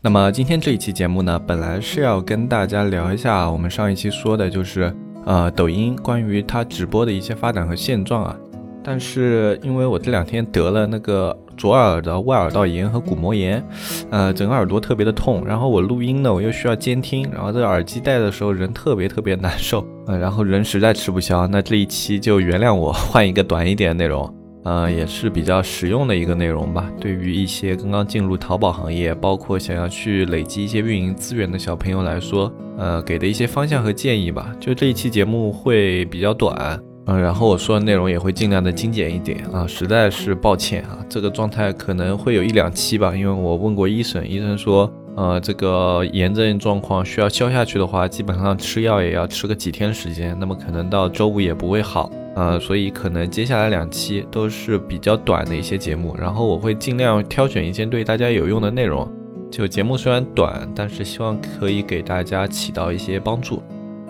那么今天这一期节目呢，本来是要跟大家聊一下我们上一期说的，就是呃抖音关于它直播的一些发展和现状啊。但是因为我这两天得了那个左耳的外耳道炎和鼓膜炎，呃，整个耳朵特别的痛。然后我录音呢，我又需要监听，然后这耳机戴的时候人特别特别难受，呃，然后人实在吃不消。那这一期就原谅我换一个短一点的内容。呃，也是比较实用的一个内容吧。对于一些刚刚进入淘宝行业，包括想要去累积一些运营资源的小朋友来说，呃，给的一些方向和建议吧。就这一期节目会比较短，嗯，然后我说的内容也会尽量的精简一点啊。实在是抱歉啊，这个状态可能会有一两期吧，因为我问过医生，医生说，呃，这个炎症状况需要消下去的话，基本上吃药也要吃个几天时间，那么可能到周五也不会好。呃，所以可能接下来两期都是比较短的一些节目，然后我会尽量挑选一些对大家有用的内容。就节目虽然短，但是希望可以给大家起到一些帮助。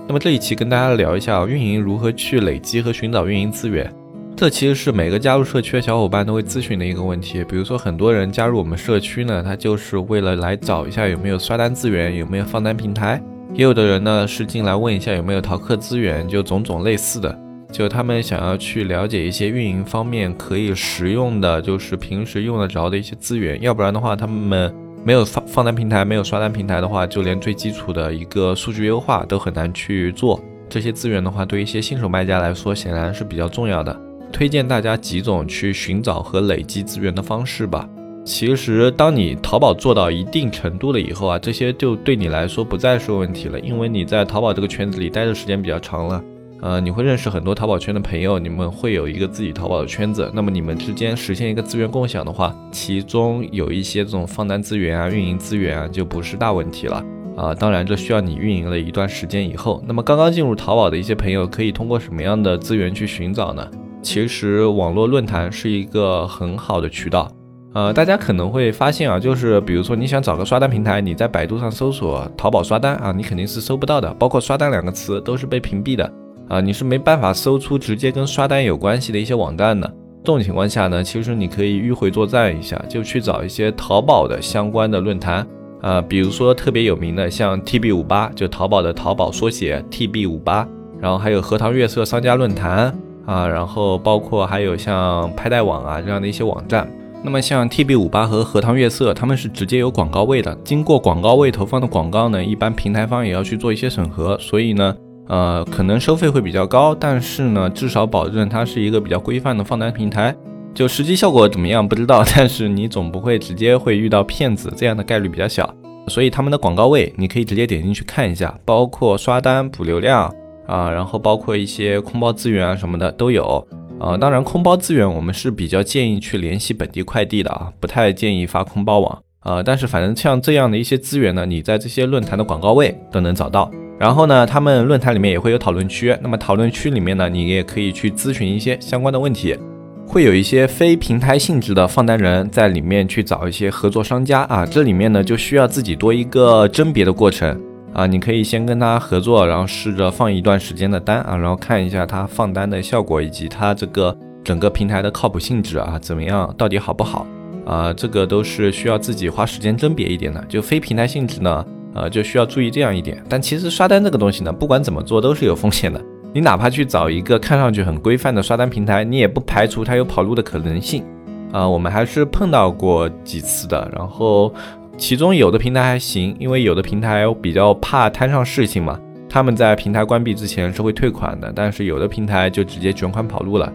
那么这一期跟大家聊一下运营如何去累积和寻找运营资源，这其实是每个加入社区的小伙伴都会咨询的一个问题。比如说很多人加入我们社区呢，他就是为了来找一下有没有刷单资源，有没有放单平台；也有的人呢是进来问一下有没有淘客资源，就种种类似的。就他们想要去了解一些运营方面可以实用的，就是平时用得着的一些资源，要不然的话，他们没有放放单平台，没有刷单平台的话，就连最基础的一个数据优化都很难去做。这些资源的话，对一些新手卖家来说，显然是比较重要的。推荐大家几种去寻找和累积资源的方式吧。其实，当你淘宝做到一定程度了以后啊，这些就对你来说不再是问题了，因为你在淘宝这个圈子里待的时间比较长了。呃，你会认识很多淘宝圈的朋友，你们会有一个自己淘宝的圈子。那么你们之间实现一个资源共享的话，其中有一些这种放单资源啊、运营资源啊，就不是大问题了啊。当然，这需要你运营了一段时间以后。那么刚刚进入淘宝的一些朋友，可以通过什么样的资源去寻找呢？其实网络论坛是一个很好的渠道。呃，大家可能会发现啊，就是比如说你想找个刷单平台，你在百度上搜索淘宝刷单啊，你肯定是搜不到的，包括刷单两个词都是被屏蔽的。啊，你是没办法搜出直接跟刷单有关系的一些网站的。这种情况下呢，其实你可以迂回作战一下，就去找一些淘宝的相关的论坛。啊，比如说特别有名的，像 TB 五八，就淘宝的淘宝缩写 TB 五八。然后还有荷塘月色商家论坛啊，然后包括还有像拍带网啊这样的一些网站。那么像 TB 五八和荷塘月色，他们是直接有广告位的。经过广告位投放的广告呢，一般平台方也要去做一些审核，所以呢。呃，可能收费会比较高，但是呢，至少保证它是一个比较规范的放单平台。就实际效果怎么样不知道，但是你总不会直接会遇到骗子，这样的概率比较小。所以他们的广告位你可以直接点进去看一下，包括刷单补流量啊，然后包括一些空包资源啊什么的都有。啊，当然空包资源我们是比较建议去联系本地快递的啊，不太建议发空包网呃。但是反正像这样的一些资源呢，你在这些论坛的广告位都能找到。然后呢，他们论坛里面也会有讨论区。那么讨论区里面呢，你也可以去咨询一些相关的问题。会有一些非平台性质的放单人在里面去找一些合作商家啊。这里面呢就需要自己多一个甄别的过程啊。你可以先跟他合作，然后试着放一段时间的单啊，然后看一下他放单的效果以及他这个整个平台的靠谱性质啊怎么样，到底好不好啊？这个都是需要自己花时间甄别一点的。就非平台性质呢。呃，就需要注意这样一点，但其实刷单这个东西呢，不管怎么做都是有风险的。你哪怕去找一个看上去很规范的刷单平台，你也不排除它有跑路的可能性。啊，我们还是碰到过几次的，然后其中有的平台还行，因为有的平台比较怕摊上事情嘛，他们在平台关闭之前是会退款的，但是有的平台就直接卷款跑路了。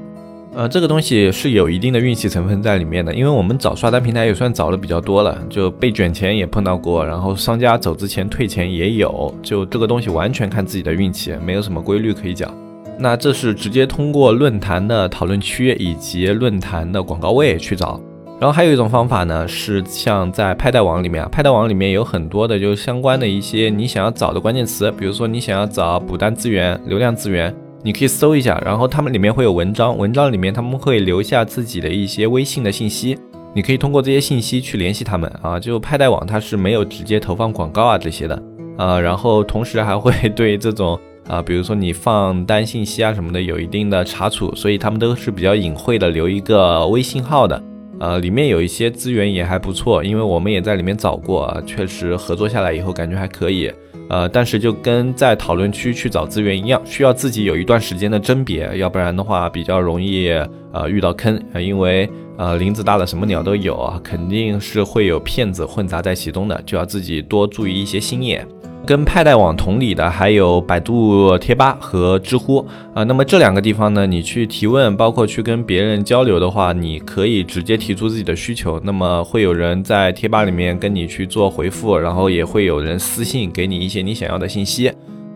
呃，这个东西是有一定的运气成分在里面的，因为我们找刷单平台也算找的比较多了，就被卷钱也碰到过，然后商家走之前退钱也有，就这个东西完全看自己的运气，没有什么规律可以讲。那这是直接通过论坛的讨论区以及论坛的广告位去找。然后还有一种方法呢，是像在派代网里面啊，派代网里面有很多的就相关的一些你想要找的关键词，比如说你想要找补单资源、流量资源，你可以搜一下，然后他们里面会有文章，文章里面他们会留下自己的一些微信的信息，你可以通过这些信息去联系他们啊。就派代网它是没有直接投放广告啊这些的，呃，然后同时还会对这种啊，比如说你放单信息啊什么的有一定的查处，所以他们都是比较隐晦的留一个微信号的。呃，里面有一些资源也还不错，因为我们也在里面找过，啊，确实合作下来以后感觉还可以。呃，但是就跟在讨论区去找资源一样，需要自己有一段时间的甄别，要不然的话比较容易呃遇到坑，因为呃林子大了什么鸟都有啊，肯定是会有骗子混杂在其中的，就要自己多注意一些心眼。跟派代网同理的还有百度贴吧和知乎啊，那么这两个地方呢，你去提问，包括去跟别人交流的话，你可以直接提出自己的需求，那么会有人在贴吧里面跟你去做回复，然后也会有人私信给你一些你想要的信息。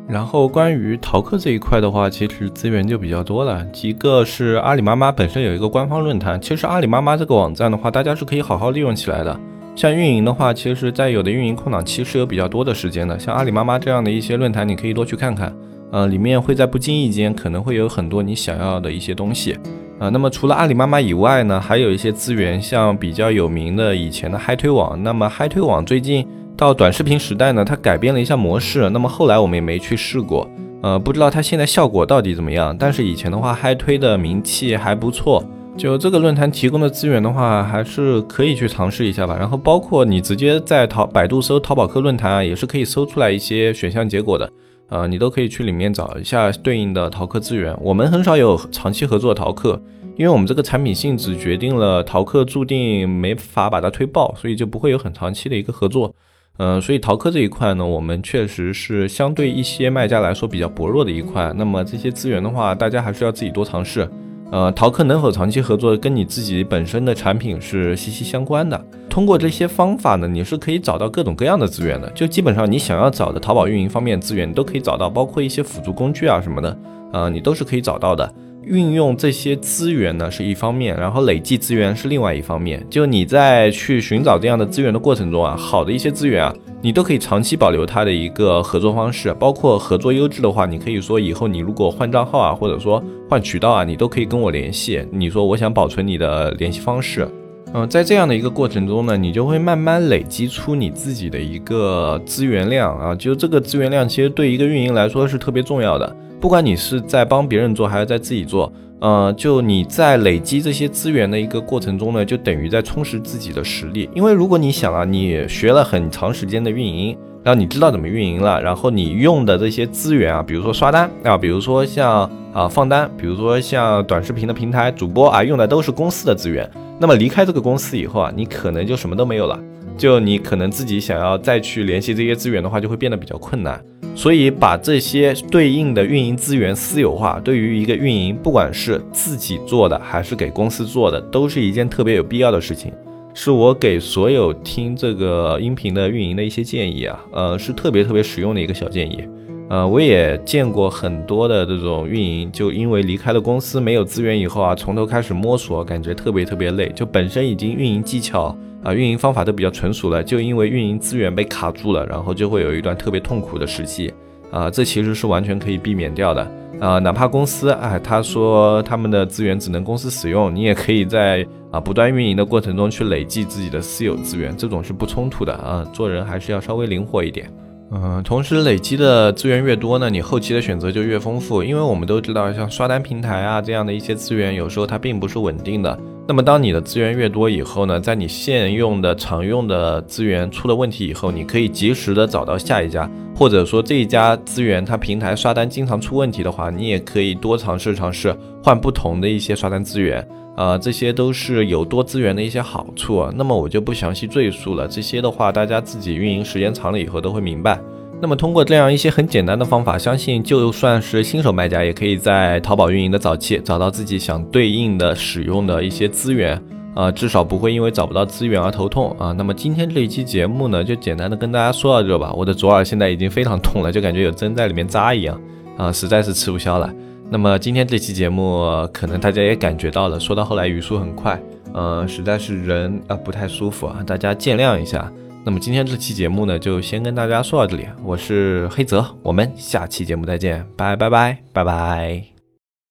然后关于淘客这一块的话，其实资源就比较多了，一个是阿里妈妈本身有一个官方论坛，其实阿里妈妈这个网站的话，大家是可以好好利用起来的。像运营的话，其实，在有的运营空档期是有比较多的时间的。像阿里妈妈这样的一些论坛，你可以多去看看。呃，里面会在不经意间可能会有很多你想要的一些东西。啊，那么除了阿里妈妈以外呢，还有一些资源，像比较有名的以前的嗨推网。那么嗨推网最近到短视频时代呢，它改变了一下模式。那么后来我们也没去试过，呃，不知道它现在效果到底怎么样。但是以前的话，嗨推的名气还不错。就这个论坛提供的资源的话，还是可以去尝试一下吧。然后包括你直接在淘百度搜淘宝客论坛啊，也是可以搜出来一些选项结果的。呃，你都可以去里面找一下对应的淘客资源。我们很少有长期合作淘客，因为我们这个产品性质决定了淘客注定没法把它推爆，所以就不会有很长期的一个合作。嗯，所以淘客这一块呢，我们确实是相对一些卖家来说比较薄弱的一块。那么这些资源的话，大家还是要自己多尝试。呃，淘客能否长期合作，跟你自己本身的产品是息息相关的。通过这些方法呢，你是可以找到各种各样的资源的。就基本上你想要找的淘宝运营方面资源，你都可以找到，包括一些辅助工具啊什么的，呃，你都是可以找到的。运用这些资源呢是一方面，然后累计资源是另外一方面。就你在去寻找这样的资源的过程中啊，好的一些资源啊，你都可以长期保留它的一个合作方式。包括合作优质的话，你可以说以后你如果换账号啊，或者说换渠道啊，你都可以跟我联系。你说我想保存你的联系方式，嗯，在这样的一个过程中呢，你就会慢慢累积出你自己的一个资源量啊。就这个资源量，其实对一个运营来说是特别重要的。不管你是在帮别人做还是在自己做，呃，就你在累积这些资源的一个过程中呢，就等于在充实自己的实力。因为如果你想啊，你学了很长时间的运营，然后你知道怎么运营了，然后你用的这些资源啊，比如说刷单啊，比如说像啊放单，比如说像短视频的平台主播啊，用的都是公司的资源。那么离开这个公司以后啊，你可能就什么都没有了。就你可能自己想要再去联系这些资源的话，就会变得比较困难。所以把这些对应的运营资源私有化，对于一个运营，不管是自己做的还是给公司做的，都是一件特别有必要的事情。是我给所有听这个音频的运营的一些建议啊，呃，是特别特别实用的一个小建议。呃，我也见过很多的这种运营，就因为离开了公司没有资源以后啊，从头开始摸索，感觉特别特别累。就本身已经运营技巧。啊，运营方法都比较纯熟了，就因为运营资源被卡住了，然后就会有一段特别痛苦的时期。啊，这其实是完全可以避免掉的。啊，哪怕公司啊，他说他们的资源只能公司使用，你也可以在啊不断运营的过程中去累计自己的私有资源，这种是不冲突的啊。做人还是要稍微灵活一点。嗯，同时累积的资源越多呢，你后期的选择就越丰富。因为我们都知道，像刷单平台啊这样的一些资源，有时候它并不是稳定的。那么当你的资源越多以后呢，在你现用的常用的资源出了问题以后，你可以及时的找到下一家，或者说这一家资源它平台刷单经常出问题的话，你也可以多尝试尝试换不同的一些刷单资源。呃，这些都是有多资源的一些好处，那么我就不详细赘述了。这些的话，大家自己运营时间长了以后都会明白。那么通过这样一些很简单的方法，相信就算是新手卖家，也可以在淘宝运营的早期找到自己想对应的使用的一些资源，啊，至少不会因为找不到资源而头痛啊。那么今天这一期节目呢，就简单的跟大家说到这吧。我的左耳现在已经非常痛了，就感觉有针在里面扎一样，啊，实在是吃不消了。那么今天这期节目，可能大家也感觉到了，说到后来语速很快，呃，实在是人啊不太舒服啊，大家见谅一下。那么今天这期节目呢，就先跟大家说到这里。我是黑泽，我们下期节目再见，拜拜拜拜拜。